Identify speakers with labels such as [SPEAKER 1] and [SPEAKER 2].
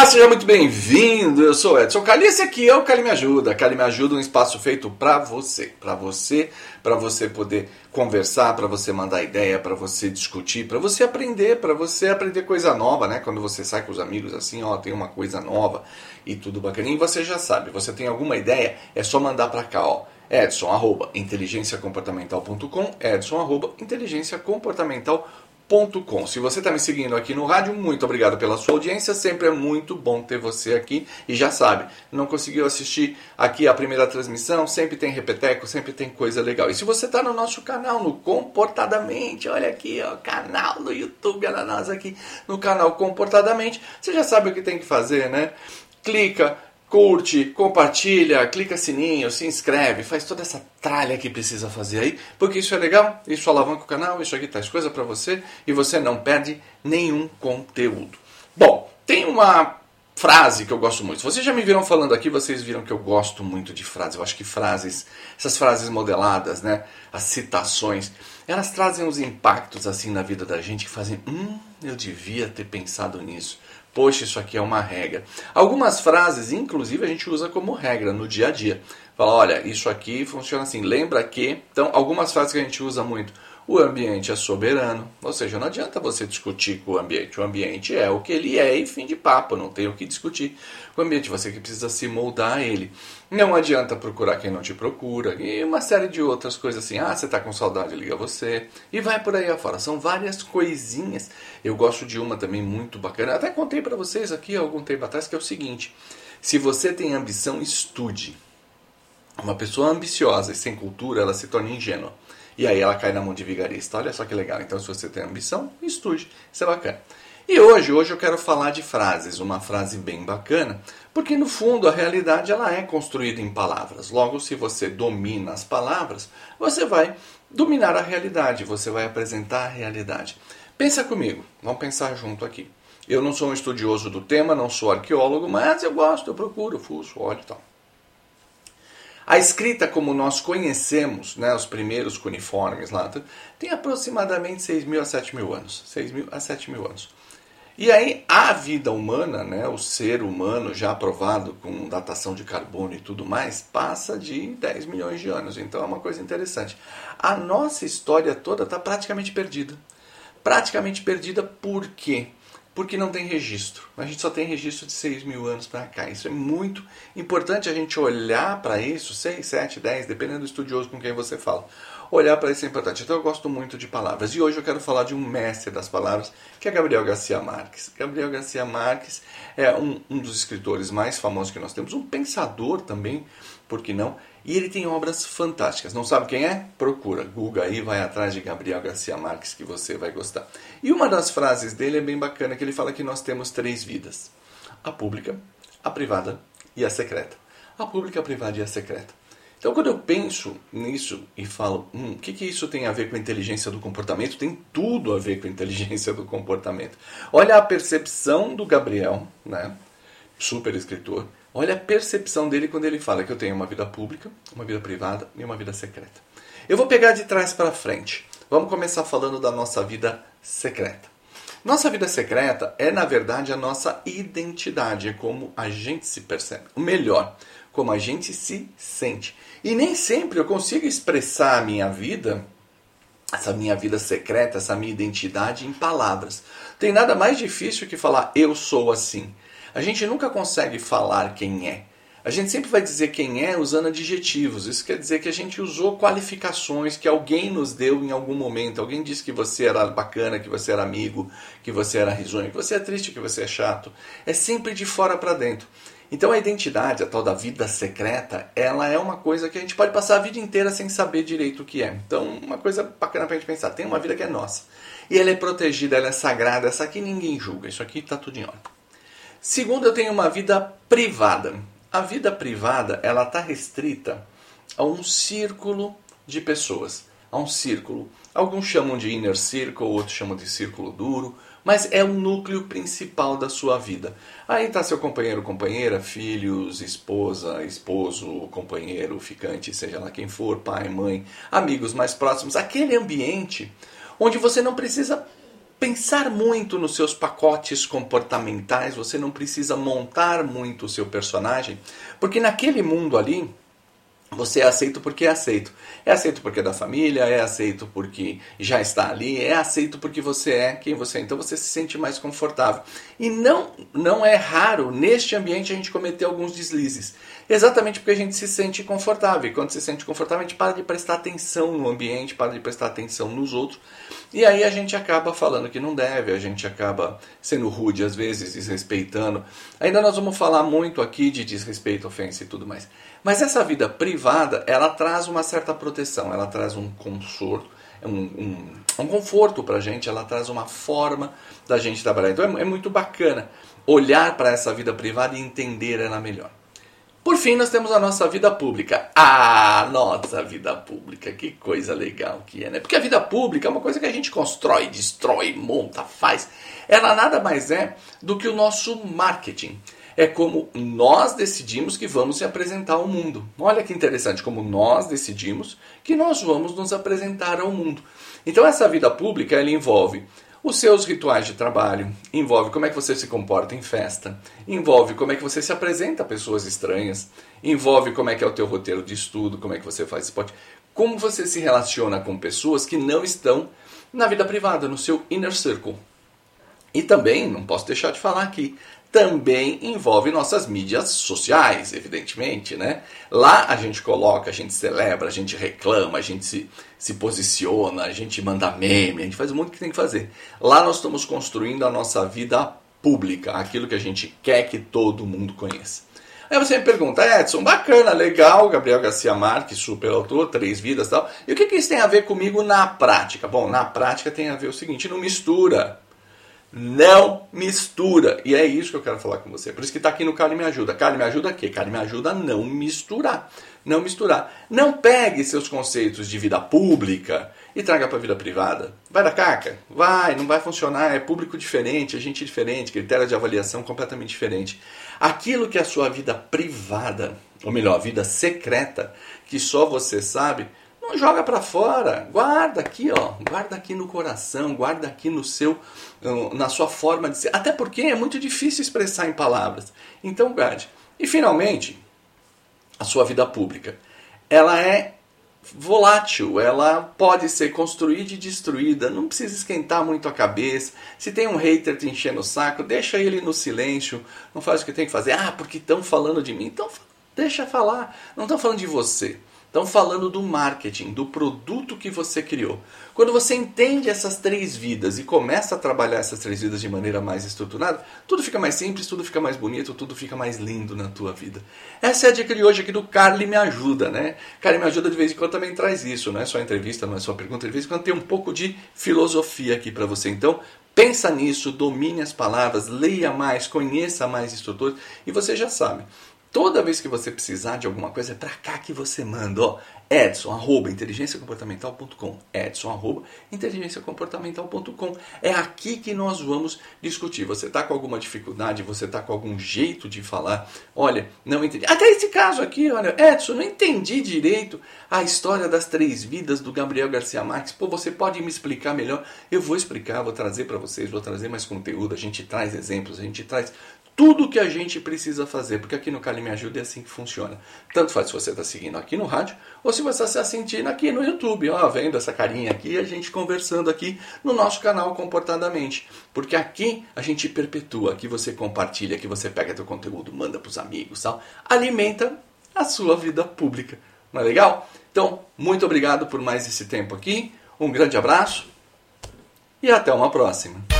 [SPEAKER 1] Olá, seja muito bem-vindo. Eu sou Edson Cali. Esse aqui é o Cali Me Ajuda. Cali Me Ajuda, um espaço feito para você, para você, para você poder conversar, para você mandar ideia, para você discutir, para você aprender, para você aprender coisa nova, né? Quando você sai com os amigos assim, ó, tem uma coisa nova e tudo bacaninho, você já sabe. Você tem alguma ideia? É só mandar para cá, ó. Edson, arroba, inteligenciacomportamental.com, Edson, arroba, inteligenciacomportamental.com se você está me seguindo aqui no rádio, muito obrigado pela sua audiência. Sempre é muito bom ter você aqui. E já sabe, não conseguiu assistir aqui a primeira transmissão? Sempre tem repeteco, sempre tem coisa legal. E se você está no nosso canal, no Comportadamente, olha aqui, ó, canal do YouTube, olha nós aqui no canal Comportadamente, você já sabe o que tem que fazer, né? Clica curte, compartilha, clica sininho, se inscreve, faz toda essa tralha que precisa fazer aí, porque isso é legal, isso alavanca o canal, isso aqui traz coisa para você e você não perde nenhum conteúdo. Bom, tem uma frase que eu gosto muito. Vocês já me viram falando aqui, vocês viram que eu gosto muito de frases. Eu acho que frases, essas frases modeladas, né, as citações, elas trazem uns impactos assim na vida da gente que fazem, hum, eu devia ter pensado nisso. Poxa, isso aqui é uma regra. Algumas frases, inclusive, a gente usa como regra no dia a dia. Fala, olha, isso aqui funciona assim. Lembra que. Então, algumas frases que a gente usa muito. O ambiente é soberano, ou seja, não adianta você discutir com o ambiente. O ambiente é o que ele é e fim de papo, não tem o que discutir. O ambiente você que precisa se moldar a ele. Não adianta procurar quem não te procura e uma série de outras coisas assim. Ah, você está com saudade, liga você. E vai por aí afora. São várias coisinhas. Eu gosto de uma também muito bacana. Até contei para vocês aqui algum tempo atrás que é o seguinte: se você tem ambição, estude. Uma pessoa ambiciosa e sem cultura, ela se torna ingênua. E aí ela cai na mão de vigarista. Olha só que legal. Então, se você tem ambição, estude. Isso é bacana. E hoje, hoje eu quero falar de frases, uma frase bem bacana, porque no fundo a realidade ela é construída em palavras. Logo, se você domina as palavras, você vai dominar a realidade, você vai apresentar a realidade. Pensa comigo, vamos pensar junto aqui. Eu não sou um estudioso do tema, não sou arqueólogo, mas eu gosto, eu procuro, fuço, olho e tal. A escrita, como nós conhecemos, né, os primeiros cuneiformes lá, tem aproximadamente 6 mil a 7 mil anos. 6 mil a 7 mil anos. E aí a vida humana, né, o ser humano já provado com datação de carbono e tudo mais, passa de 10 milhões de anos. Então é uma coisa interessante. A nossa história toda está praticamente perdida. Praticamente perdida por quê? Porque não tem registro. A gente só tem registro de 6 mil anos para cá. Isso é muito importante a gente olhar para isso, 6, 7, 10, dependendo do estudioso com quem você fala. Olhar para isso é importante. Então eu gosto muito de palavras. E hoje eu quero falar de um mestre das palavras, que é Gabriel Garcia Marques. Gabriel Garcia Marques é um, um dos escritores mais famosos que nós temos, um pensador também, por que não? E ele tem obras fantásticas. Não sabe quem é? Procura. Google aí, vai atrás de Gabriel Garcia Marques que você vai gostar. E uma das frases dele é bem bacana, que ele fala que nós temos três vidas. A pública, a privada e a secreta. A pública, a privada e a secreta. Então, quando eu penso nisso e falo, hum, o que, que isso tem a ver com a inteligência do comportamento? Tem tudo a ver com a inteligência do comportamento. Olha a percepção do Gabriel, né? super escritor, Olha a percepção dele quando ele fala que eu tenho uma vida pública, uma vida privada e uma vida secreta. Eu vou pegar de trás para frente. Vamos começar falando da nossa vida secreta. Nossa vida secreta é, na verdade, a nossa identidade, é como a gente se percebe. O melhor, como a gente se sente. E nem sempre eu consigo expressar a minha vida, essa minha vida secreta, essa minha identidade em palavras. Tem nada mais difícil que falar eu sou assim. A gente nunca consegue falar quem é. A gente sempre vai dizer quem é usando adjetivos. Isso quer dizer que a gente usou qualificações que alguém nos deu em algum momento. Alguém disse que você era bacana, que você era amigo, que você era risonho, que você é triste, que você é chato. É sempre de fora para dentro. Então a identidade, a tal da vida secreta, ela é uma coisa que a gente pode passar a vida inteira sem saber direito o que é. Então, uma coisa bacana para a gente pensar, tem uma vida que é nossa. E ela é protegida, ela é sagrada, essa aqui ninguém julga, isso aqui está tudo em ordem. Segundo, eu tenho uma vida privada. A vida privada ela está restrita a um círculo de pessoas, a um círculo. Alguns chamam de inner circle, outros chamam de círculo duro, mas é o núcleo principal da sua vida. Aí está seu companheiro, companheira, filhos, esposa, esposo, companheiro, ficante, seja lá quem for, pai, mãe, amigos mais próximos, aquele ambiente onde você não precisa pensar muito nos seus pacotes comportamentais, você não precisa montar muito o seu personagem, porque naquele mundo ali você é aceito porque é aceito. É aceito porque é da família, é aceito porque já está ali, é aceito porque você é quem você é. Então você se sente mais confortável. E não, não é raro neste ambiente a gente cometer alguns deslizes. Exatamente porque a gente se sente confortável. E quando se sente confortável, a gente para de prestar atenção no ambiente, para de prestar atenção nos outros. E aí a gente acaba falando que não deve, a gente acaba sendo rude às vezes, desrespeitando. Ainda nós vamos falar muito aqui de desrespeito, ofensa e tudo mais. Mas essa vida privada, ela traz uma certa proteção, ela traz um conforto, um, um, um conforto para a gente, ela traz uma forma da gente trabalhar. Então é, é muito bacana olhar para essa vida privada e entender ela melhor. Por fim, nós temos a nossa vida pública. Ah, nossa vida pública, que coisa legal que é, né? Porque a vida pública é uma coisa que a gente constrói, destrói, monta, faz. Ela nada mais é do que o nosso marketing é como nós decidimos que vamos se apresentar ao mundo. Olha que interessante, como nós decidimos que nós vamos nos apresentar ao mundo. Então essa vida pública ela envolve os seus rituais de trabalho, envolve como é que você se comporta em festa, envolve como é que você se apresenta a pessoas estranhas, envolve como é que é o teu roteiro de estudo, como é que você faz esporte, como você se relaciona com pessoas que não estão na vida privada, no seu inner circle. E também, não posso deixar de falar aqui, também envolve nossas mídias sociais, evidentemente, né? Lá a gente coloca, a gente celebra, a gente reclama, a gente se, se posiciona, a gente manda meme, a gente faz o mundo que tem que fazer. Lá nós estamos construindo a nossa vida pública, aquilo que a gente quer que todo mundo conheça. Aí você me pergunta, Edson, bacana, legal, Gabriel Garcia Marques, super autor, três vidas e tal. E o que, que isso tem a ver comigo na prática? Bom, na prática tem a ver o seguinte, não mistura não mistura. E é isso que eu quero falar com você. Por isso que está aqui no Cali Me Ajuda. Cali Me Ajuda quê? Cali Me Ajuda a não misturar. Não misturar. Não pegue seus conceitos de vida pública e traga para a vida privada. Vai dar caca? Vai, não vai funcionar. É público diferente, é gente diferente, critério de avaliação completamente diferente. Aquilo que é a sua vida privada, ou melhor, vida secreta, que só você sabe, não joga para fora, guarda aqui, ó, guarda aqui no coração, guarda aqui no seu, na sua forma de ser. Até porque é muito difícil expressar em palavras. Então guarde. E finalmente, a sua vida pública. Ela é volátil, ela pode ser construída e destruída, não precisa esquentar muito a cabeça. Se tem um hater te enchendo o saco, deixa ele no silêncio, não faz o que tem que fazer. Ah, porque estão falando de mim. Então deixa falar, não estão falando de você. Estão falando do marketing, do produto que você criou. Quando você entende essas três vidas e começa a trabalhar essas três vidas de maneira mais estruturada, tudo fica mais simples, tudo fica mais bonito, tudo fica mais lindo na tua vida. Essa é a dica de hoje aqui do Carly Me Ajuda, né? Carly Me Ajuda de vez em quando também traz isso, não é só entrevista, não é só pergunta, de vez em quando tem um pouco de filosofia aqui para você. Então, pensa nisso, domine as palavras, leia mais, conheça mais instrutores e você já sabe. Toda vez que você precisar de alguma coisa, é para cá que você manda. Ó, Edson, arroba, inteligenciacomportamental.com. Edson, arroba, inteligenciacomportamental.com. É aqui que nós vamos discutir. Você está com alguma dificuldade, você está com algum jeito de falar. Olha, não entendi. Até esse caso aqui, olha, Edson, não entendi direito a história das três vidas do Gabriel Garcia Marques. Pô, você pode me explicar melhor? Eu vou explicar, vou trazer para vocês, vou trazer mais conteúdo. A gente traz exemplos, a gente traz tudo que a gente precisa fazer, porque aqui no Cali Me Ajuda é assim que funciona. Tanto faz se você está seguindo aqui no rádio, ou se você está assistindo aqui no YouTube, ó, vendo essa carinha aqui, a gente conversando aqui no nosso canal Comportadamente. Porque aqui a gente perpetua, aqui você compartilha, aqui você pega teu conteúdo, manda para os amigos, tal, alimenta a sua vida pública. Não é legal? Então, muito obrigado por mais esse tempo aqui, um grande abraço e até uma próxima.